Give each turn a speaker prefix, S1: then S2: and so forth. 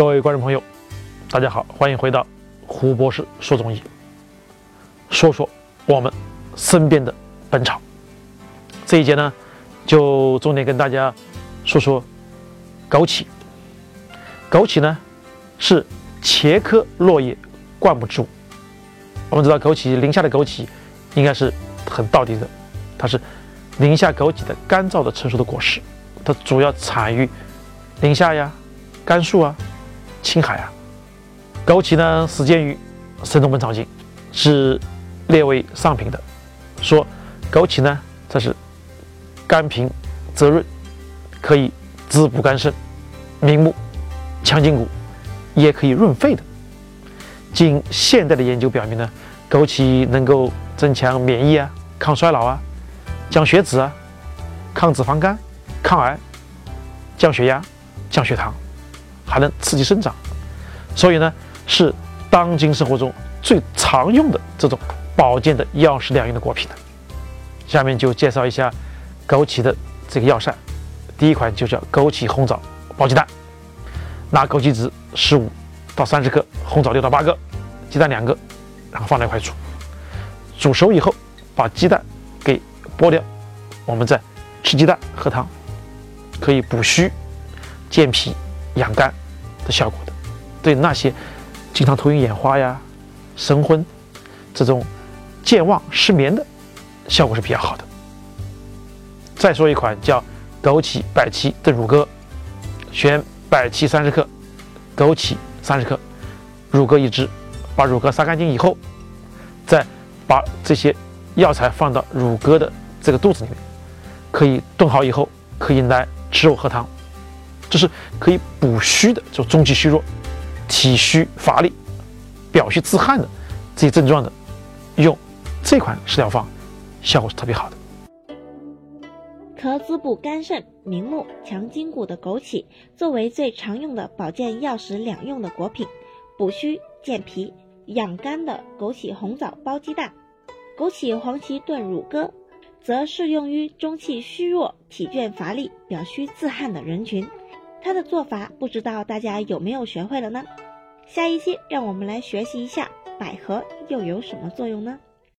S1: 各位观众朋友，大家好，欢迎回到胡博士说中医，说说我们身边的本草。这一节呢，就重点跟大家说说枸杞。枸杞呢是茄科落叶灌木植物。我们知道枸杞，宁夏的枸杞应该是很道地的，它是宁夏枸杞的干燥的成熟的果实，它主要产于宁夏呀、甘肃啊、青海啊。枸杞呢，始建于《神农本草经》，是列为上品的，说枸杞呢，它是甘平泽润，可以滋补肝肾、明目、强筋骨，也可以润肺的。经现代的研究表明呢，枸杞能够增强免疫啊、抗衰老啊、降血脂啊、抗脂肪肝、抗癌、降血压、降血糖，还能刺激生长，所以呢，是当今生活中最常用的这种保健的药食两用的果品了。下面就介绍一下枸杞的这个药膳，第一款就叫枸杞红枣煲鸡蛋，拿枸杞子十五到三十克，红枣六到八个。鸡蛋两个，然后放在一块煮，煮熟以后把鸡蛋给剥掉，我们再吃鸡蛋喝汤，可以补虚、健脾、养肝效果的。对那些经常头晕眼花呀、神昏这种健忘失眠的效果是比较好的。再说一款叫枸杞百芪炖乳鸽，选百芪三十克，枸杞三十克，乳鸽一只。把乳鸽杀干净以后，再把这些药材放到乳鸽的这个肚子里面，可以炖好以后，可以来吃肉喝汤，这是可以补虚的，就中气虚弱、体虚乏力、表虚自汗的这些症状的，用这款食疗方，效果是特别好的。
S2: 可滋补肝肾、明目、强筋骨的枸杞，作为最常用的保健药食两用的果品，补虚健脾。养肝的枸杞红枣煲鸡蛋，枸杞黄芪炖乳鸽，则适用于中气虚弱、体倦乏力、表虚自汗的人群。它的做法不知道大家有没有学会了呢？下一期让我们来学习一下百合又有什么作用呢？